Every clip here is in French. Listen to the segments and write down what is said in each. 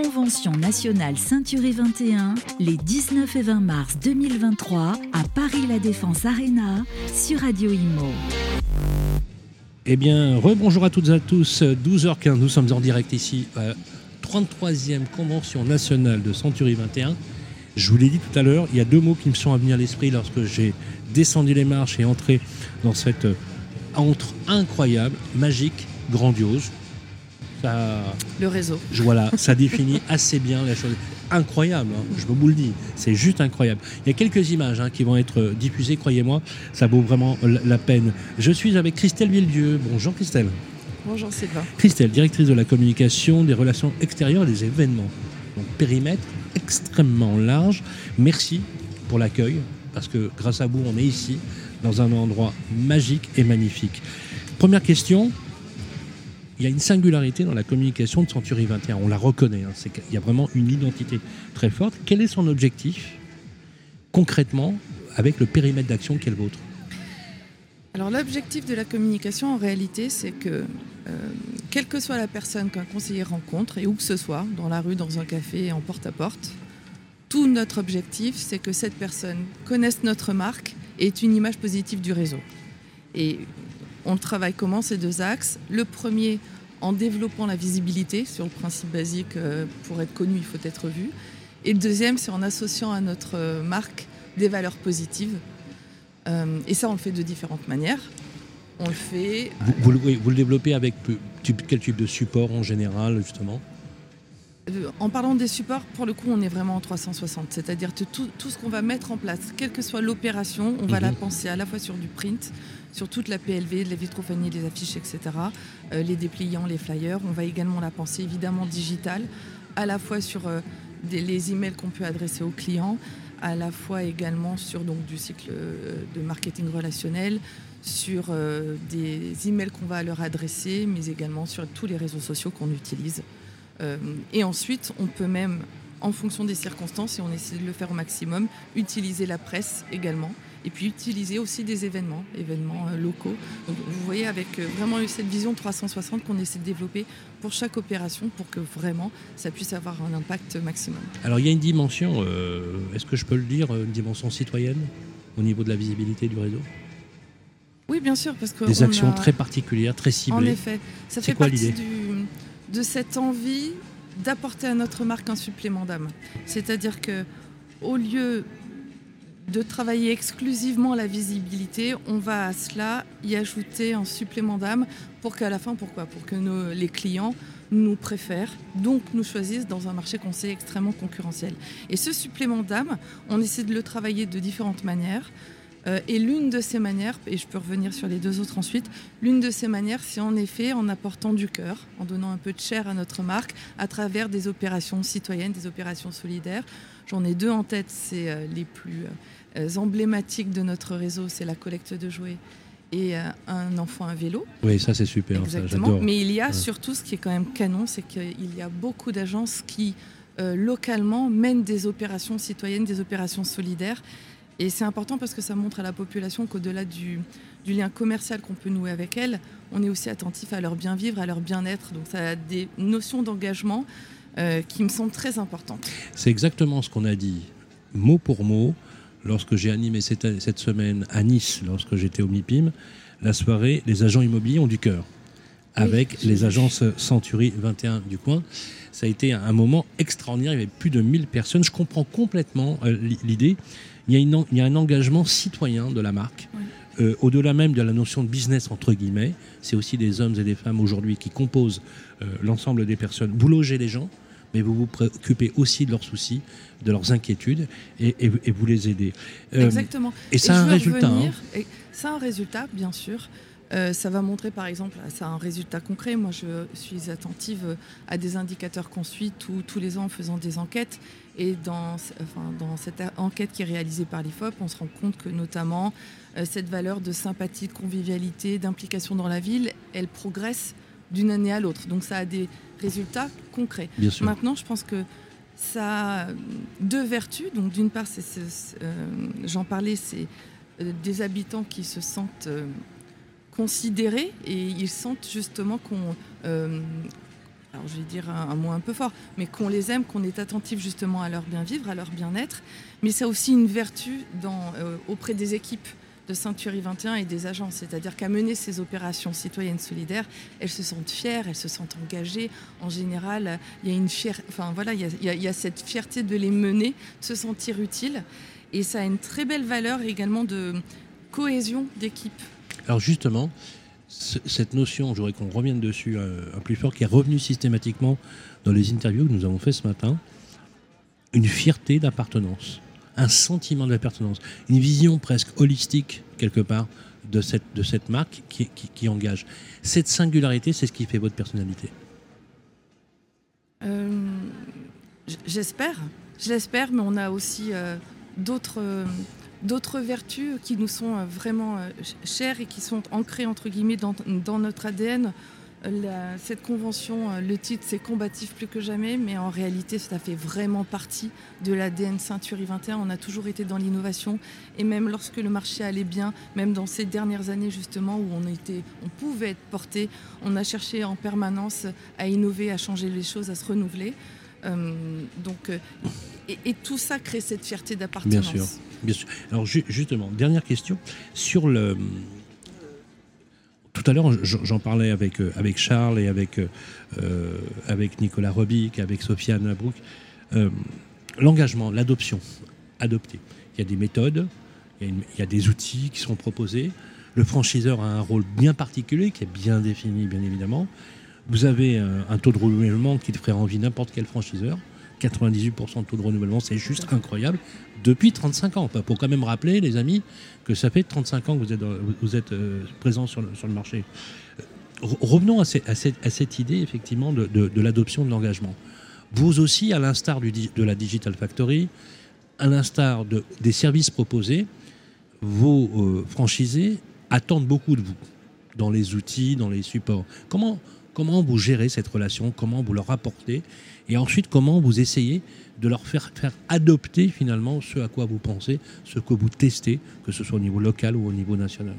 Convention nationale Ceinturée 21, les 19 et 20 mars 2023 à Paris La Défense Arena sur Radio Imo. Eh bien, rebonjour à toutes et à tous, 12h15, nous sommes en direct ici, 33e Convention nationale de Century 21. Je vous l'ai dit tout à l'heure, il y a deux mots qui me sont à venir à l'esprit lorsque j'ai descendu les marches et entré dans cette entre incroyable, magique, grandiose. Le réseau. voilà, ça définit assez bien la chose. Incroyable, hein, je vous le dis, c'est juste incroyable. Il y a quelques images hein, qui vont être diffusées, croyez-moi, ça vaut vraiment la peine. Je suis avec Christelle Villedieu. Bonjour Christelle. Bonjour Sylvain. Christelle, directrice de la communication, des relations extérieures et des événements. Donc périmètre extrêmement large. Merci pour l'accueil, parce que grâce à vous, on est ici, dans un endroit magique et magnifique. Première question, il y a une singularité dans la communication de Century 21, on la reconnaît, hein, qu'il y a vraiment une identité très forte. Quel est son objectif concrètement avec le périmètre d'action qui est le vôtre? Alors l'objectif de la communication en réalité c'est que euh, quelle que soit la personne qu'un conseiller rencontre et où que ce soit, dans la rue, dans un café, en porte-à-porte, tout notre objectif c'est que cette personne connaisse notre marque et ait une image positive du réseau. Et on travaille comment ces deux axes? Le premier, en développant la visibilité sur le principe basique, euh, pour être connu, il faut être vu. Et le deuxième, c'est en associant à notre euh, marque des valeurs positives. Euh, et ça, on le fait de différentes manières. On le fait. Vous, vous le développez avec quel type de support en général, justement? En parlant des supports, pour le coup, on est vraiment en 360. C'est-à-dire que tout, ce qu'on va mettre en place, quelle que soit l'opération, on va la mhm. penser à la fois sur du print, sur toute la PLV, la vitrophanie, les affiches, etc., euh, les dépliants, les flyers. On va également la penser évidemment digitale, à la fois sur euh, les emails qu'on peut adresser aux clients, à la fois également sur donc, du cycle euh, de marketing relationnel, sur des emails qu'on va leur adresser, mais également sur tous les réseaux sociaux qu'on utilise. Euh, et ensuite, on peut même, en fonction des circonstances, et on essaie de le faire au maximum, utiliser la presse également et puis utiliser aussi des événements, événements euh, locaux. Donc, vous voyez avec euh, vraiment cette vision 360 qu'on essaie de développer pour chaque opération pour que vraiment ça puisse avoir un impact maximum. Alors il y a une dimension, est-ce que je peux le dire, une dimension citoyenne au niveau de la visibilité du réseau? Oui, bien sûr, parce que des actions très particulières, très ciblées. En effet, ça fait quoi partie du de cette envie d'apporter à notre marque un supplément d'âme. C'est-à-dire que au lieu de travailler exclusivement la visibilité, on va à cela y ajouter un supplément d'âme pour qu'à la fin, pourquoi Pour que les clients nous préfèrent, donc nous choisissent dans un marché qu'on sait extrêmement concurrentiel. Et ce supplément d'âme, on essaie de le travailler de différentes manières. Euh, et l'une de ces manières, et je peux revenir sur les deux autres ensuite, l'une de ces manières, c'est en effet en apportant du cœur, en donnant un peu de chair à notre marque à travers des opérations citoyennes, des opérations solidaires. J'en ai deux en tête, c'est euh, les plus euh, emblématiques de notre réseau, c'est la collecte de jouets et un enfant à vélo. Oui, ça c'est super, Exactement. Mais il y a surtout ce qui est quand même canon, c'est qu'il y a beaucoup d'agences qui localement mènent des opérations citoyennes, des opérations solidaires et c'est important parce que ça montre à la population qu'au-delà du, lien commercial qu'on peut nouer avec elle, on est aussi attentif à leur bien-vivre, à leur bien-être. Donc ça a des notions d'engagement euh, qui me semblent très importantes. C'est exactement ce qu'on a dit, mot pour mot, lorsque j'ai animé cette, cette, semaine à Nice, lorsque j'étais au MIPIM, la soirée Les agents immobiliers ont du cœur, avec les agences Century 21 du coin. Ça a été un moment extraordinaire, il y avait plus de 1000 personnes. Je comprends complètement euh, l'idée il y, a un engagement citoyen de la marque. Euh, au-delà même de la notion de business, entre guillemets, c'est aussi des hommes et des femmes aujourd'hui qui composent euh, l'ensemble des personnes. Vous logez les gens, mais vous vous préoccupez aussi de leurs soucis, de leurs inquiétudes, et, vous les aidez. Euh, Exactement. Et ça a un résultat. Hein. Ça a un résultat, bien sûr. Ça va montrer par exemple, ça a un résultat concret. Moi, je suis attentive à des indicateurs qu'on suit tous les ans en faisant des enquêtes. Et dans, dans cette enquête qui est réalisée par l'IFOP, on se rend compte que notamment euh, cette valeur de sympathie, de convivialité, d'implication dans la ville, elle progresse d'une année à l'autre. Donc ça a des résultats concrets. Maintenant, je pense que ça a deux vertus. Donc d'une part, euh, j'en parlais, c'est euh, des habitants qui se sentent considérés et ils sentent justement qu'on alors je vais dire un, mot un peu fort, mais qu'on les aime, qu'on est attentif justement à leur bien-vivre, à leur bien-être. Mais ça a aussi une vertu euh, auprès des équipes de Century 21 et des agences, c'est-à-dire qu'à mener ces opérations citoyennes solidaires, elles se sentent fières, elles se sentent engagées. En général, il y a une fière, enfin voilà, il y, a, il y a cette fierté de les mener, de se sentir utiles, et ça a une très belle valeur également de cohésion d'équipe. Alors justement, cette notion, j'aurais qu'on revienne dessus euh, un, plus fort, qui est revenue systématiquement dans les interviews que nous avons fait ce matin, une fierté d'appartenance, un sentiment d'appartenance, une vision presque holistique, quelque part, de cette, marque qui, engage. Cette singularité, c'est ce qui fait votre personnalité. Euh, j'espère, je l'espère, mais on a aussi euh, d'autres d'autres vertus qui nous sont euh, vraiment euh, chères et qui sont ancrées entre guillemets dans, notre ADN. cette convention, euh, le titre c'est combatif plus que jamais, mais en réalité ça fait vraiment partie de l'ADN Ceinturi 21. On a toujours été dans l'innovation et même lorsque le marché allait bien, même dans ces dernières années justement où on, était, on pouvait être porté, on a cherché en permanence à innover, à changer les choses, à se renouveler. donc, et, tout ça crée cette fierté d'appartenance. Bien sûr. Bien sûr. Alors justement, dernière question sur le. Tout à l'heure, j'en parlais avec, euh, avec Charles et avec, euh, avec Nicolas Robic, avec Sofiane Labrouk. Euh, l'engagement, l'adoption, adopter. Il y a des méthodes, il y a, des outils qui sont proposés. Le franchiseur a un rôle bien particulier qui est bien défini, bien évidemment. Vous avez un, taux de renouvellement qui ferait envie n'importe quel franchiseur. 98% de taux de renouvellement, c'est juste incroyable depuis 35 ans. Pour quand même rappeler, les amis, que ça fait 35 ans que vous êtes, vous euh, sur le, marché. Revenons à, cette, idée, effectivement, de, l'adoption de l'engagement. Vous aussi, à l'instar de la Digital Factory, à l'instar de, des services proposés, vos euh, franchisés attendent beaucoup de vous dans les outils, dans les supports. Comment, comment vous gérez cette relation Comment vous leur apportez Et ensuite, comment vous essayez de leur faire, adopter finalement ce à quoi vous pensez, ce que vous testez, que ce soit au niveau local ou au niveau national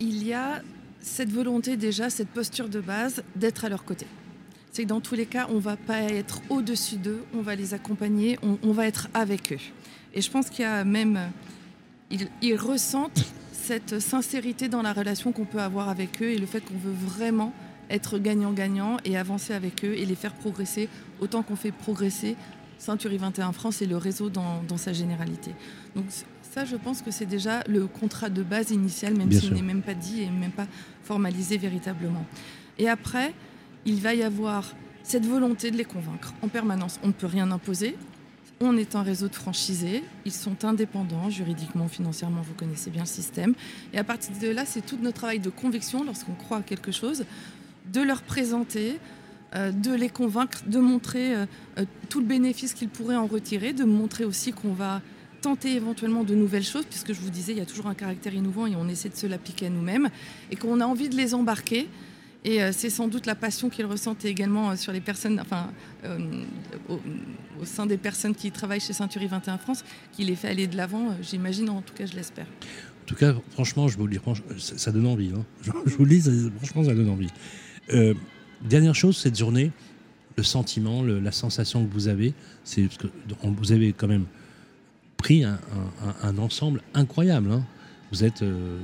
Il y a cette volonté déjà, cette posture de base d'être à leur côté. C'est que dans tous les cas, on ne va pas être au-dessus d'eux, on va les accompagner, on, va être avec eux. Et je pense qu'il y a même, ils ressentent cette sincérité dans la relation qu'on peut avoir avec eux et le fait qu'on veut vraiment être gagnant-gagnant et avancer avec eux et les faire progresser autant qu'on fait progresser Century 21 France et le réseau dans, sa généralité. Donc ça, je pense que c'est déjà le contrat de base initial, même s'il n'est même pas dit et même pas formalisé véritablement. Et après, il va y avoir cette volonté de les convaincre en permanence. On ne peut rien imposer. On est un réseau de franchisés. Ils sont indépendants juridiquement, financièrement. Vous connaissez bien le système. Et à partir de là, c'est tout notre travail de conviction lorsqu'on croit à quelque chose de leur présenter, euh, de les convaincre, de montrer euh, euh, tout le bénéfice qu'ils pourraient en retirer, de montrer aussi qu'on va tenter éventuellement de nouvelles choses, puisque je vous disais, il y a toujours un caractère innovant et on essaie de se l'appliquer à nous-mêmes, et qu'on a envie de les embarquer. Et c'est sans doute la passion qu'ils ressentent également sur les personnes, enfin, au, sein des personnes qui travaillent chez Century 21 France, qui les fait aller de l'avant. J'imagine, en tout cas, je l'espère. En tout cas, franchement, je vous le ça, donne envie. Hein. Je, vous le franchement, ça donne envie. Euh, dernière chose, cette journée, le sentiment, la sensation que vous avez, c'est que vous avez quand même pris un, ensemble incroyable. Hein. Vous êtes. Euh,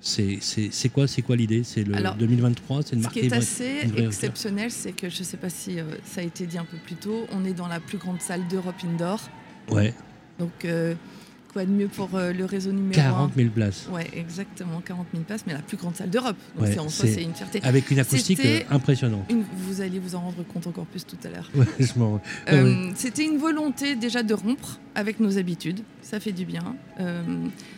c'est quoi, quoi l'idée? C'est le 2023, c'est une marque. Ce qui est assez exceptionnel, c'est que je ne sais pas si euh, ça a été dit un peu plus tôt, on est dans la plus grande salle d'Europe indoor. Ouais. Donc Quoi de mieux pour euh, le réseau numéro 40 000 places. Oui, exactement, 40 000 places, mais la plus grande salle d'Europe. Donc en soi, c'est une fierté. Avec une acoustique euh, impressionnante. vous allez vous en rendre compte encore plus tout à l'heure. Euh, c'était une volonté déjà de rompre avec nos habitudes, ça fait du bien.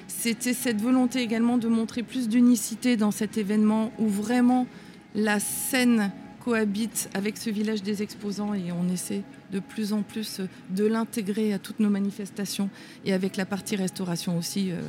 C'était cette volonté également de montrer plus d'unicité dans cet événement où vraiment la scène cohabite avec ce village des exposants et on essaie de plus en plus de l'intégrer à toutes nos manifestations et avec la partie restauration aussi, euh,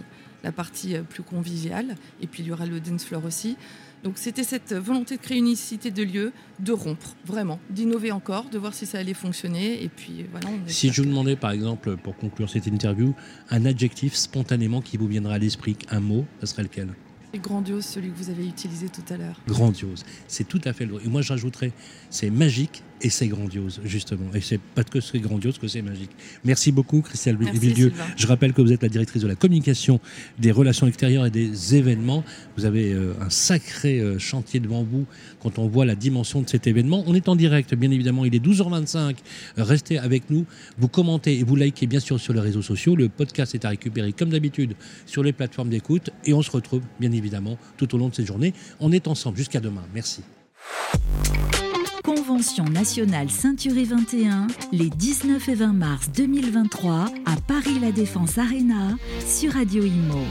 la partie euh, plus conviviale. Et puis il y aura le dance floor aussi. Donc c'était cette volonté de créer une unicité de lieu, de rompre, vraiment, d'innover encore, de voir si ça allait fonctionner. Et puis voilà. si je vous demandais par exemple, pour conclure cette interview, un adjectif spontanément qui vous viendra à l'esprit, un mot, ce serait lequel? C'est grandiose celui que vous avez utilisé tout à l'heure. Grandiose. C'est tout à fait le. Et moi, je rajouterais, c'est magique et c'est grandiose, justement. Et c'est pas que c'est grandiose que c'est magique. Merci beaucoup, Christelle Villedieu. Je rappelle que vous êtes la directrice de la communication, des relations extérieures et des événements. Vous avez euh, un sacré euh, chantier devant vous quand on voit la dimension de cet événement. On est en direct, bien évidemment. Il est 12h25. Restez avec nous. Vous commentez et vous likez, bien sûr, sur les réseaux sociaux. Le podcast est à récupérer, comme d'habitude, sur les plateformes d'écoute. Et on se retrouve, bien évidemment évidemment, tout au long de cette journée. On est ensemble jusqu'à demain. Merci. Convention nationale Ceinturée 21, les 19 et 20 mars 2023 à Paris La Défense Arena sur Radio Imo.